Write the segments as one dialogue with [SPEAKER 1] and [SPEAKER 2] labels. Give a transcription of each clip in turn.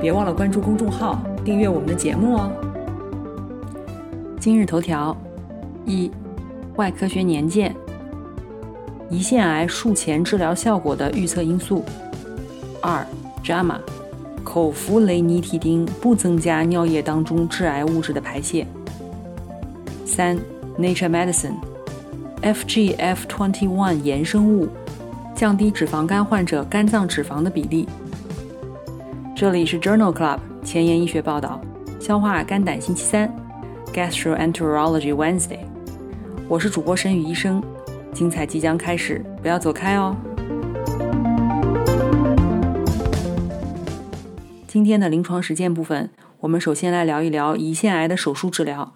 [SPEAKER 1] 别忘了关注公众号，订阅我们的节目哦。今日头条：一、外科学年鉴，胰腺癌术前治疗效果的预测因素；二、JAMA，口服雷尼替丁不增加尿液当中致癌物质的排泄；三、Nature Medicine，FGF21 衍生物降低脂肪肝患者肝脏脂肪的比例。这里是 Journal Club 前沿医学报道，消化肝胆星期三，Gastroenterology Wednesday。我是主播沈宇医生，精彩即将开始，不要走开哦。今天的临床实践部分，我们首先来聊一聊胰腺癌的手术治疗。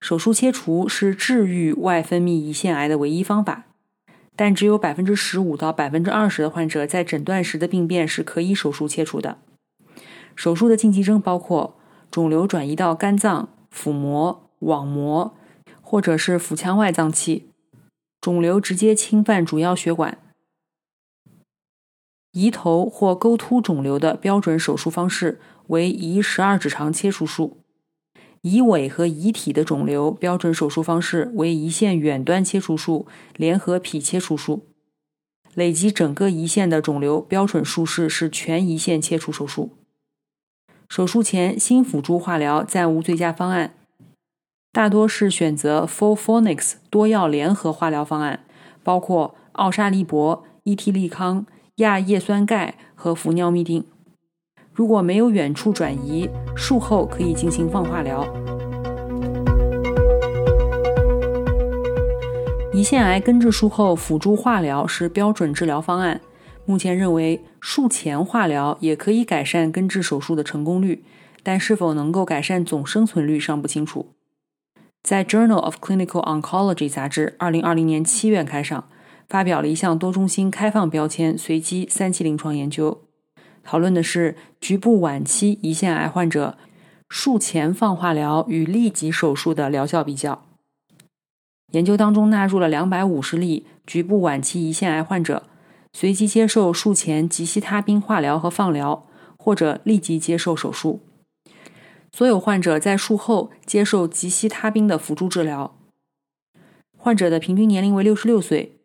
[SPEAKER 1] 手术切除是治愈外分泌胰腺癌的唯一方法。但只有百分之十五到百分之二十的患者在诊断时的病变是可以手术切除的。手术的禁忌症包括肿瘤转移到肝脏、腹膜、网膜，或者是腹腔外脏器；肿瘤直接侵犯主要血管；胰头或沟突肿瘤的标准手术方式为胰十二指肠切除术。胰尾和胰体的肿瘤标准手术方式为胰腺远端切除术联合脾切除术。累及整个胰腺的肿瘤标准术式是全胰腺切除手术。手术前新辅助化疗暂无最佳方案，大多是选择 FOLFOX 多药联合化疗方案，包括奥沙利铂、伊替利康、亚叶酸钙和氟尿嘧啶。如果没有远处转移，术后可以进行放化疗。胰腺癌根治术后辅助化疗是标准治疗方案。目前认为术前化疗也可以改善根治手术的成功率，但是否能够改善总生存率尚不清楚。在《Journal of Clinical Oncology》杂志2020年7月刊上发表了一项多中心开放标签随机三期临床研究。讨论的是局部晚期胰腺癌患者术前放化疗与立即手术的疗效比较。研究当中纳入了两百五十例局部晚期胰腺癌患者，随机接受术前吉西他滨化疗和放疗，或者立即接受手术。所有患者在术后接受吉西他滨的辅助治疗。患者的平均年龄为六十六岁，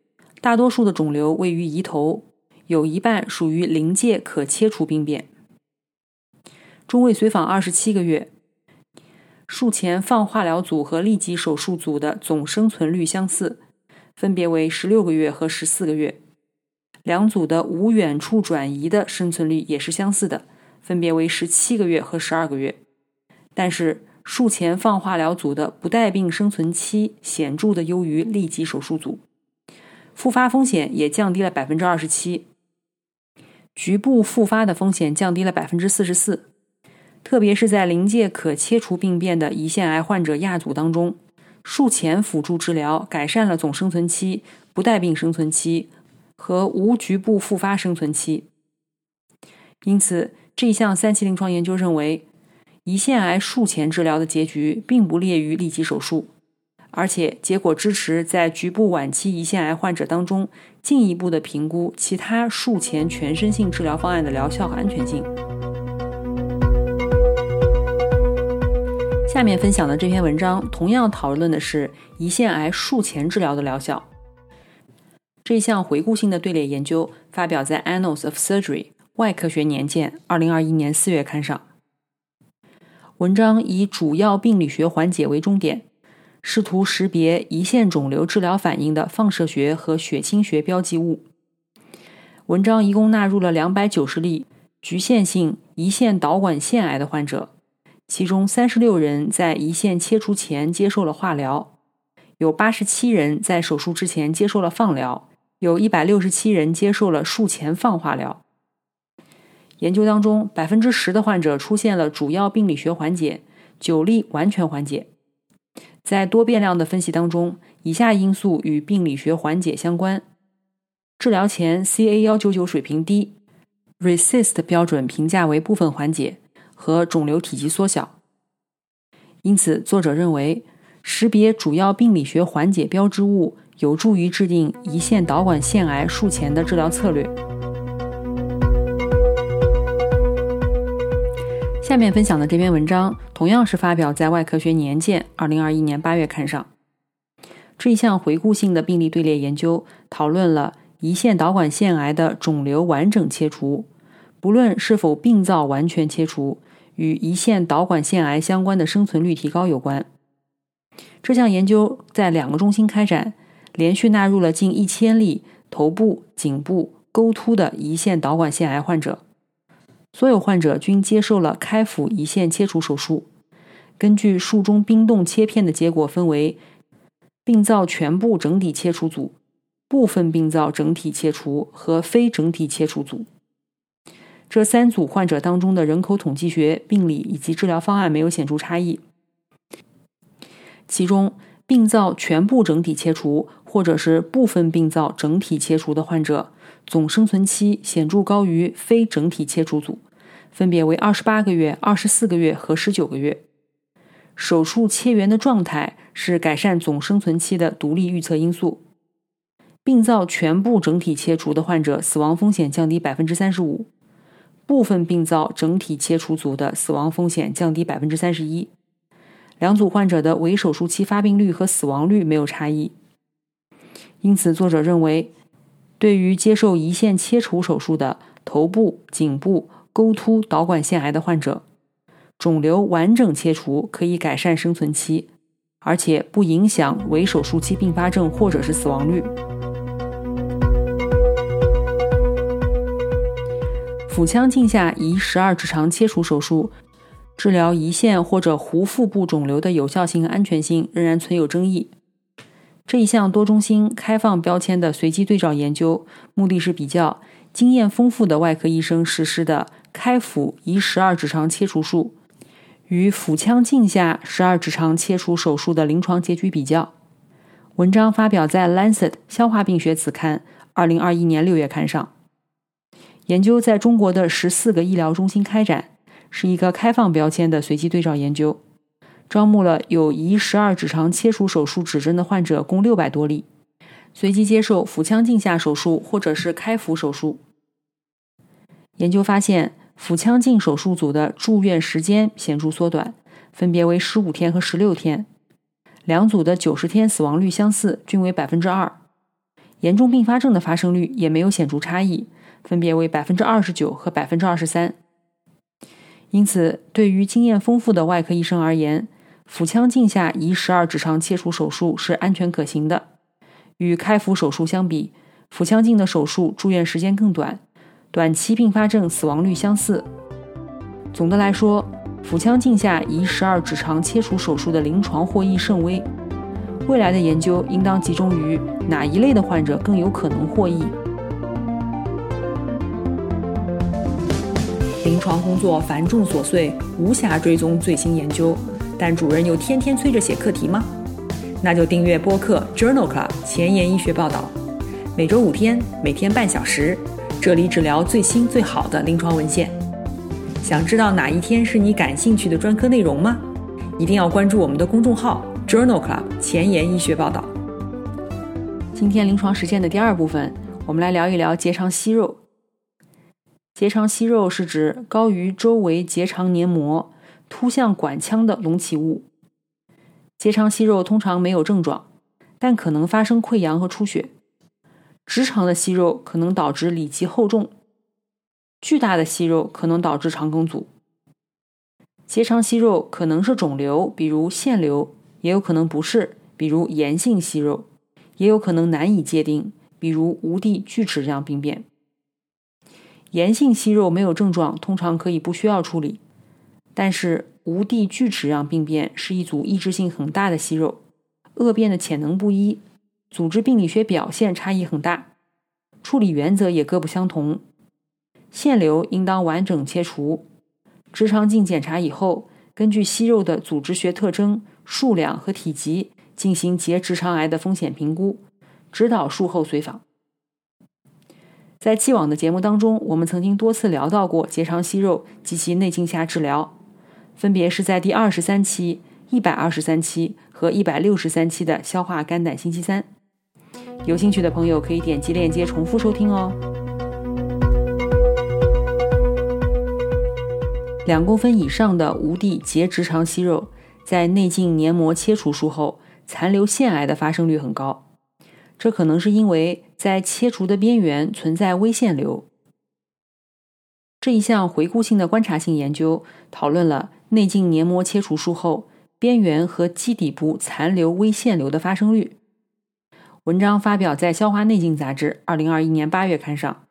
[SPEAKER 1] 大多数的肿瘤位于胰头。有一半属于临界可切除病变。中位随访二十七个月，术前放化疗组和立即手术组的总生存率相似，分别为十六个月和十四个月。两组的无远处转移的生存率也是相似的，分别为十七个月和十二个月。但是术前放化疗组的不带病生存期显著的优于立即手术组，复发风险也降低了百分之二十七。局部复发的风险降低了百分之四十四，特别是在临界可切除病变的胰腺癌患者亚组当中，术前辅助治疗改善了总生存期、不带病生存期和无局部复发生存期。因此，这项三期临床研究认为，胰腺癌术前治疗的结局并不劣于立即手术。而且结果支持在局部晚期胰腺癌患者当中进一步的评估其他术前全身性治疗方案的疗效和安全性。下面分享的这篇文章同样讨论的是胰腺癌术前治疗的疗效。这项回顾性的队列研究发表在《Annals of Surgery》外科学年鉴二零二一年四月刊上。文章以主要病理学环节为重点。试图识别胰腺肿瘤治疗反应的放射学和血清学标记物。文章一共纳入了两百九十例局限性胰腺导管腺癌的患者，其中三十六人在胰腺切除前接受了化疗，有八十七人在手术之前接受了放疗，有一百六十七人接受了术前放化疗。研究当中，百分之十的患者出现了主要病理学缓解，九例完全缓解。在多变量的分析当中，以下因素与病理学缓解相关：治疗前 CA 幺九九水平低，RECIST 标准评价为部分缓解和肿瘤体积缩小。因此，作者认为识别主要病理学缓解标志物有助于制定胰腺导管腺癌术前的治疗策略。下面分享的这篇文章同样是发表在《外科学年鉴》二零二一年八月刊上。这一项回顾性的病例队列研究讨论了胰腺导管腺癌的肿瘤完整切除，不论是否病灶完全切除，与胰腺导管腺癌相关的生存率提高有关。这项研究在两个中心开展，连续纳入了近一千例头部、颈部沟突的胰腺导管腺癌患者。所有患者均接受了开腹胰腺切除手术。根据术中冰冻切片的结果，分为病灶全部整体切除组、部分病灶整体切除和非整体切除组。这三组患者当中的人口统计学、病理以及治疗方案没有显著差异。其中，病灶全部整体切除或者是部分病灶整体切除的患者。总生存期显著高于非整体切除组，分别为二十八个月、二十四个月和十九个月。手术切缘的状态是改善总生存期的独立预测因素。病灶全部整体切除的患者死亡风险降低百分之三十五，部分病灶整体切除组的死亡风险降低百分之三十一。两组患者的围手术期发病率和死亡率没有差异。因此，作者认为。对于接受胰腺切除手术的头部、颈部沟突导管腺癌的患者，肿瘤完整切除可以改善生存期，而且不影响围手术期并发症或者是死亡率。腹腔镜下胰十二指肠切除手术治疗胰腺或者壶腹部肿瘤的有效性和安全性仍然存有争议。这一项多中心开放标签的随机对照研究，目的是比较经验丰富的外科医生实施的开腹胰十二指肠切除术与腹腔镜下十二指肠切除手术的临床结局比较。文章发表在《Lancet 消化病学》子刊，二零二一年六月刊上。研究在中国的十四个医疗中心开展，是一个开放标签的随机对照研究。招募了有胰十二指肠切除手术指征的患者共六百多例，随机接受腹腔镜下手术或者是开腹手术。研究发现，腹腔镜手术组的住院时间显著缩短，分别为十五天和十六天。两组的九十天死亡率相似，均为百分之二。严重并发症的发生率也没有显著差异，分别为百分之二十九和百分之二十三。因此，对于经验丰富的外科医生而言，腹腔镜下胰十二指肠切除手术是安全可行的。与开腹手术相比，腹腔镜的手术住院时间更短，短期并发症死亡率相似。总的来说，腹腔镜下胰十二指肠切除手术的临床获益甚微。未来的研究应当集中于哪一类的患者更有可能获益。临床工作繁重琐碎，无暇追踪最新研究。但主任又天天催着写课题吗？那就订阅播客 Journal Club 前沿医学报道，每周五天，每天半小时，这里只聊最新最好的临床文献。想知道哪一天是你感兴趣的专科内容吗？一定要关注我们的公众号 Journal Club 前沿医学报道。今天临床实践的第二部分，我们来聊一聊结肠息肉。结肠息肉是指高于周围结肠黏膜。突向管腔的隆起物，结肠息肉通常没有症状，但可能发生溃疡和出血。直肠的息肉可能导致里脊厚重，巨大的息肉可能导致肠梗阻。结肠息肉可能是肿瘤，比如腺瘤，也有可能不是，比如炎性息肉，也有可能难以界定，比如无蒂锯齿这样病变。炎性息肉没有症状，通常可以不需要处理。但是无蒂锯齿样病变是一组抑制性很大的息肉，恶变的潜能不一，组织病理学表现差异很大，处理原则也各不相同。腺瘤应当完整切除。直肠镜检查以后，根据息肉的组织学特征、数量和体积进行结直肠癌的风险评估，指导术后随访。在既往的节目当中，我们曾经多次聊到过结肠息肉及其内镜下治疗，分别是在第二十三期、一百二十三期和一百六十三期的消化肝胆星期三。有兴趣的朋友可以点击链接重复收听哦。两公分以上的无蒂结直肠息肉，在内镜黏膜切除术后，残留腺癌的发生率很高。这可能是因为在切除的边缘存在微腺瘤。这一项回顾性的观察性研究讨论了内镜黏膜切除术后边缘和基底部残留微腺瘤的发生率。文章发表在《消化内镜》杂志二零二一年八月刊上。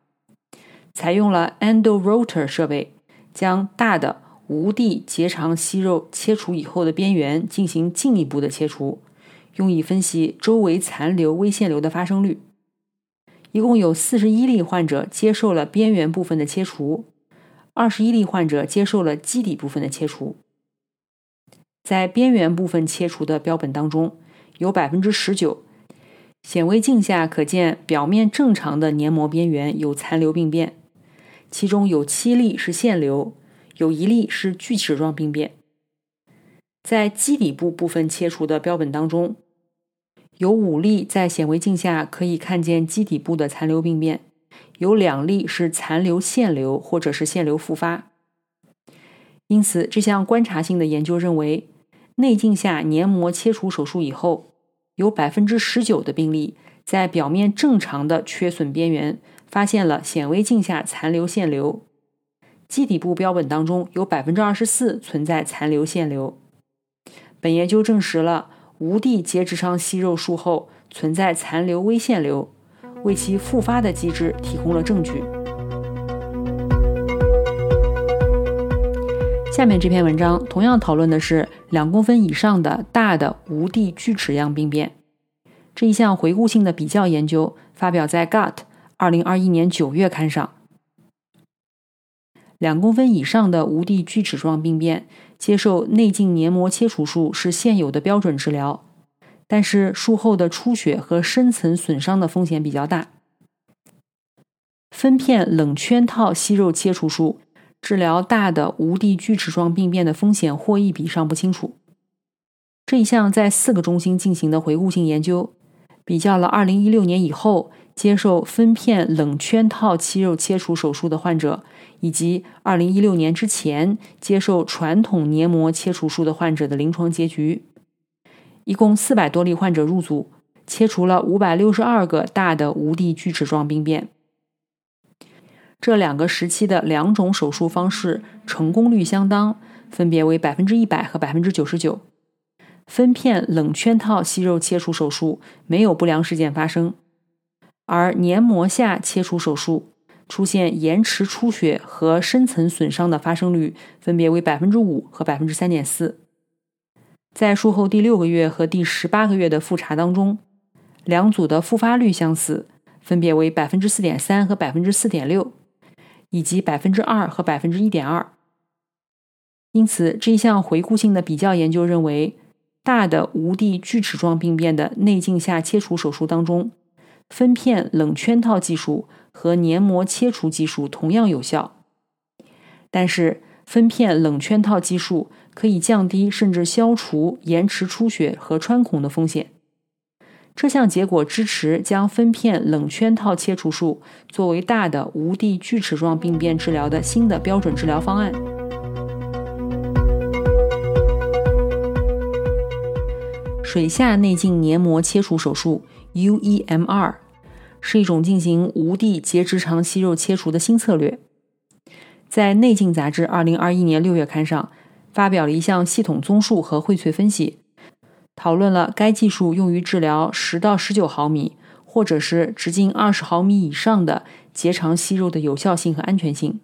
[SPEAKER 1] 采用了 EndoRotor 设备，将大的无蒂结肠息肉切除以后的边缘进行进一步的切除。用以分析周围残留微腺瘤的发生率。一共有四十一例患者接受了边缘部分的切除，二十一例患者接受了基底部分的切除。在边缘部分切除的标本当中，有百分之十九显微镜下可见表面正常的黏膜边缘有残留病变，其中有七例是腺瘤，有一例是锯齿状病变。在基底部部分切除的标本当中。有五例在显微镜下可以看见基底部的残留病变，有两例是残留腺瘤或者是腺瘤复发。因此，这项观察性的研究认为，内镜下黏膜切除手术以后，有百分之十九的病例在表面正常的缺损边缘发现了显微镜下残留腺瘤，基底部标本当中有百分之二十四存在残留腺瘤。本研究证实了。无蒂结直肠息肉术后存在残留微腺瘤，为其复发的机制提供了证据。下面这篇文章同样讨论的是两公分以上的大的无蒂锯齿样病变。这一项回顾性的比较研究发表在《Gut》二零二一年九月刊上。两公分以上的无蒂锯齿状病变，接受内镜黏膜切除术是现有的标准治疗，但是术后的出血和深层损伤的风险比较大。分片冷圈套息肉切除术治疗大的无蒂锯齿状病变的风险获益比尚不清楚。这一项在四个中心进行的回顾性研究，比较了2016年以后接受分片冷圈套息肉切除手术的患者。以及2016年之前接受传统黏膜切除术的患者的临床结局，一共400多例患者入组，切除了562个大的无蒂锯齿状病变。这两个时期的两种手术方式成功率相当，分别为100%和99%。分片冷圈套息肉切除手术没有不良事件发生，而黏膜下切除手术。出现延迟出血和深层损伤的发生率分别为百分之五和百分之三点四。在术后第六个月和第十八个月的复查当中，两组的复发率相似，分别为百分之四点三和百分之四点六，以及百分之二和百分之一点二。因此，这一项回顾性的比较研究认为，大的无蒂锯齿状病变的内镜下切除手术当中，分片冷圈套技术。和黏膜切除技术同样有效，但是分片冷圈套技术可以降低甚至消除延迟出血和穿孔的风险。这项结果支持将分片冷圈套切除术作为大的无蒂锯齿状病变治疗的新的标准治疗方案。水下内镜黏膜切除手术 （UEMR）。是一种进行无蒂结直肠息肉切除的新策略，在《内镜》杂志二零二一年六月刊上发表了一项系统综述和荟萃分析，讨论了该技术用于治疗十到十九毫米或者是直径二十毫米以上的结肠息肉的有效性和安全性。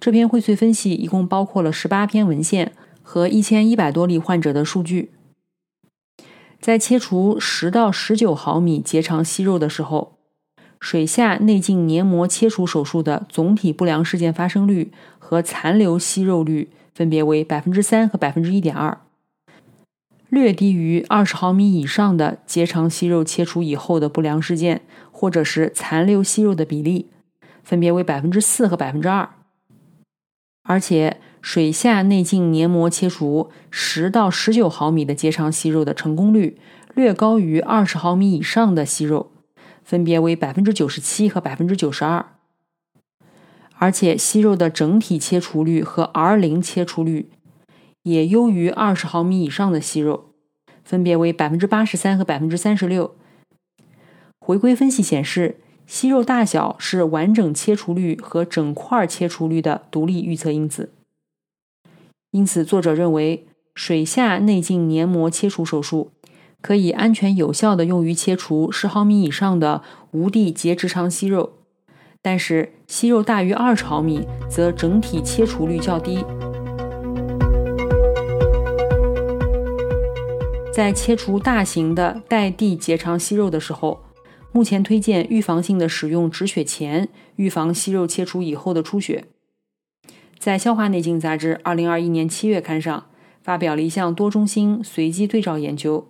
[SPEAKER 1] 这篇荟萃分析一共包括了十八篇文献和一千一百多例患者的数据。在切除十到十九毫米结肠息肉的时候，水下内镜黏膜切除手术的总体不良事件发生率和残留息肉率分别为百分之三和百分之一点二。略低于二十毫米以上的结肠息肉切除以后的不良事件，或者是残留息肉的比例，分别为百分之四和百分之二。而且，水下内镜黏膜切除十到十九毫米的结肠息肉的成功率略高于二十毫米以上的息肉，分别为百分之九十七和百分之九十二。而且，息肉的整体切除率和 R 零切除率。也优于二十毫米以上的息肉，分别为百分之八十三和百分之三十六。回归分析显示，息肉大小是完整切除率和整块切除率的独立预测因子。因此，作者认为水下内镜黏膜切除手术可以安全有效的用于切除十毫米以上的无蒂结直肠息肉，但是息肉大于二十毫米，则整体切除率较低。在切除大型的带蒂结肠息肉的时候，目前推荐预防性的使用止血钳，预防息肉切除以后的出血。在《消化内镜》杂志2021年7月刊上发表了一项多中心随机对照研究，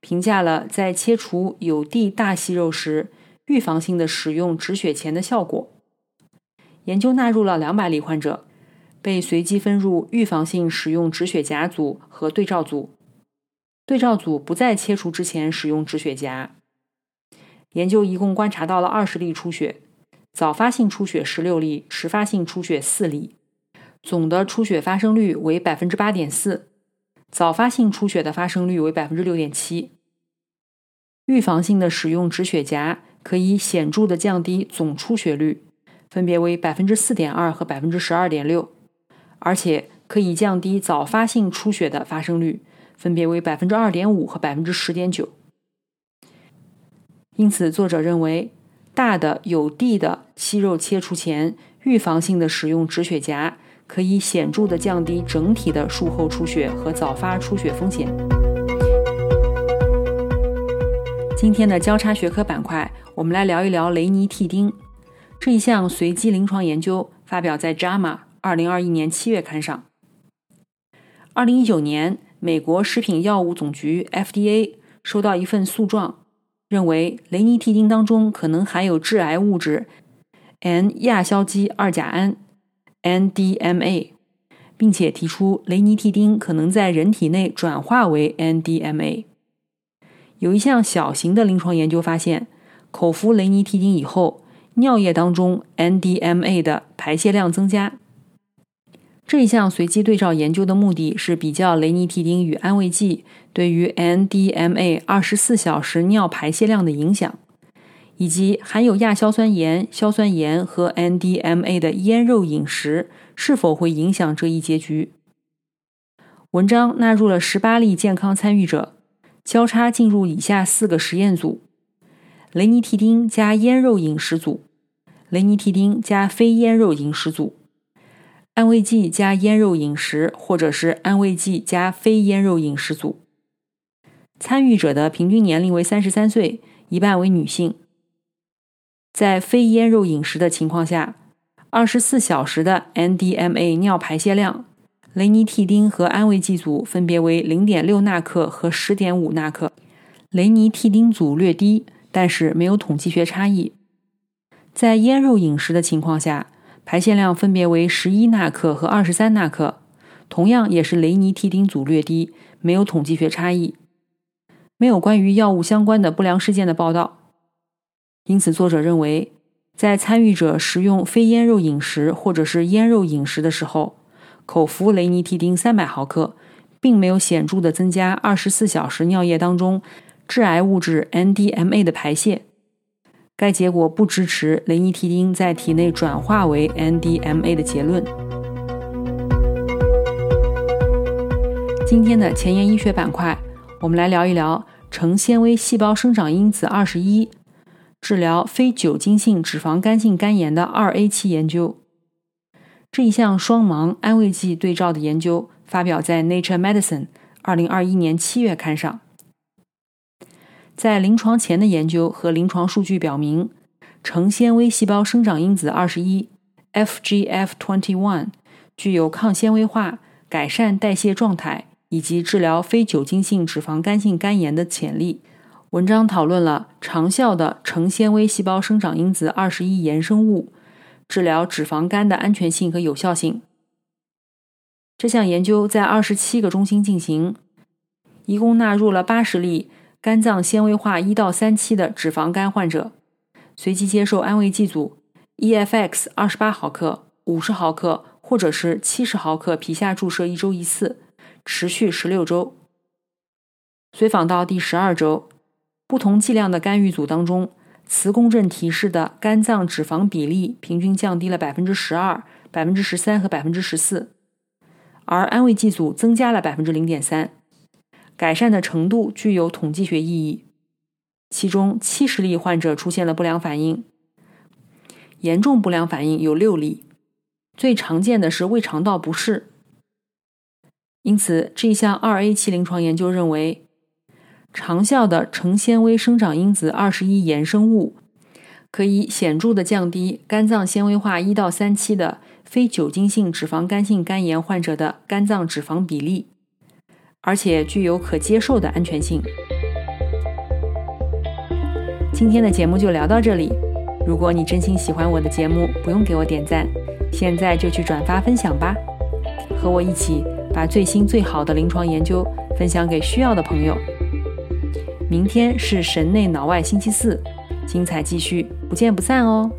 [SPEAKER 1] 评价了在切除有蒂大息肉时预防性的使用止血钳的效果。研究纳入了200例患者，被随机分入预防性使用止血夹组和对照组。对照组不在切除之前使用止血夹。研究一共观察到了二十例出血，早发性出血十六例，迟发性出血四例，总的出血发生率为百分之八点四，早发性出血的发生率为百分之六点七。预防性的使用止血夹可以显著的降低总出血率，分别为百分之四点二和百分之十二点六，而且可以降低早发性出血的发生率。分别为百分之二点五和百分之十点九，因此作者认为，大的有蒂的息肉切除前，预防性的使用止血夹，可以显著的降低整体的术后出血和早发出血风险。今天的交叉学科板块，我们来聊一聊雷尼替丁这一项随机临床研究，发表在《JAMA》二零二一年七月刊上。二零一九年。美国食品药物总局 （FDA） 收到一份诉状，认为雷尼替丁当中可能含有致癌物质 N 亚硝基二甲胺 （NDMA），并且提出雷尼替丁可能在人体内转化为 NDMA。有一项小型的临床研究发现，口服雷尼替丁以后，尿液当中 NDMA 的排泄量增加。这一项随机对照研究的目的是比较雷尼替丁与安慰剂对于 NDMA 二十四小时尿排泄量的影响，以及含有亚硝酸盐、硝酸盐和 NDMA 的腌肉饮食是否会影响这一结局。文章纳入了十八例健康参与者，交叉进入以下四个实验组：雷尼替丁加腌肉饮食组、雷尼替丁加非腌肉饮食组。安慰剂加腌肉饮食，或者是安慰剂加非腌肉饮食组。参与者的平均年龄为三十三岁，一半为女性。在非腌肉饮食的情况下，二十四小时的 NDMA 尿排泄量，雷尼替丁和安慰剂组分别为零点六纳克和十点五纳克。雷尼替丁组略低，但是没有统计学差异。在腌肉饮食的情况下。排泄量分别为十一纳克和二十三纳克，同样也是雷尼替丁组略低，没有统计学差异，没有关于药物相关的不良事件的报道。因此，作者认为，在参与者食用非腌肉饮食或者是腌肉饮食的时候，口服雷尼替丁三百毫克，并没有显著的增加二十四小时尿液当中致癌物质 NDMA 的排泄。该结果不支持雷尼替丁在体内转化为 NDMA 的结论。今天的前沿医学板块，我们来聊一聊成纤维细胞生长因子二十一治疗非酒精性脂肪肝性肝炎的二 A 期研究。这一项双盲安慰剂对照的研究发表在《Nature Medicine》二零二一年七月刊上。在临床前的研究和临床数据表明，成纤维细胞生长因子二十一 （FGF21） 具有抗纤维化、改善代谢状态以及治疗非酒精性脂肪肝性肝炎的潜力。文章讨论了长效的成纤维细胞生长因子二十一衍生物治疗脂肪肝的安全性和有效性。这项研究在二十七个中心进行，一共纳入了八十例肝脏纤维化一到三期的脂肪肝患者，随机接受安慰剂组 EFX 二十八毫克、五十毫克或者是七十毫克皮下注射一周一次，持续十六周。随访到第十二周。不同剂量的干预组当中，磁共振提示的肝脏脂肪比例平均降低了百分之十二、百分之十三和百分之十四，而安慰剂组增加了百分之零点三，改善的程度具有统计学意义。其中七十例患者出现了不良反应，严重不良反应有六例，最常见的是胃肠道不适。因此，这项二 A 期临床研究认为。长效的成纤维生长因子二十一衍生物可以显著的降低肝脏纤维化一到三期的非酒精性脂肪肝性肝炎患者的肝脏脂肪比例，而且具有可接受的安全性。今天的节目就聊到这里。如果你真心喜欢我的节目，不用给我点赞，现在就去转发分享吧，和我一起把最新最好的临床研究分享给需要的朋友。明天是神内脑外星期四，精彩继续，不见不散哦。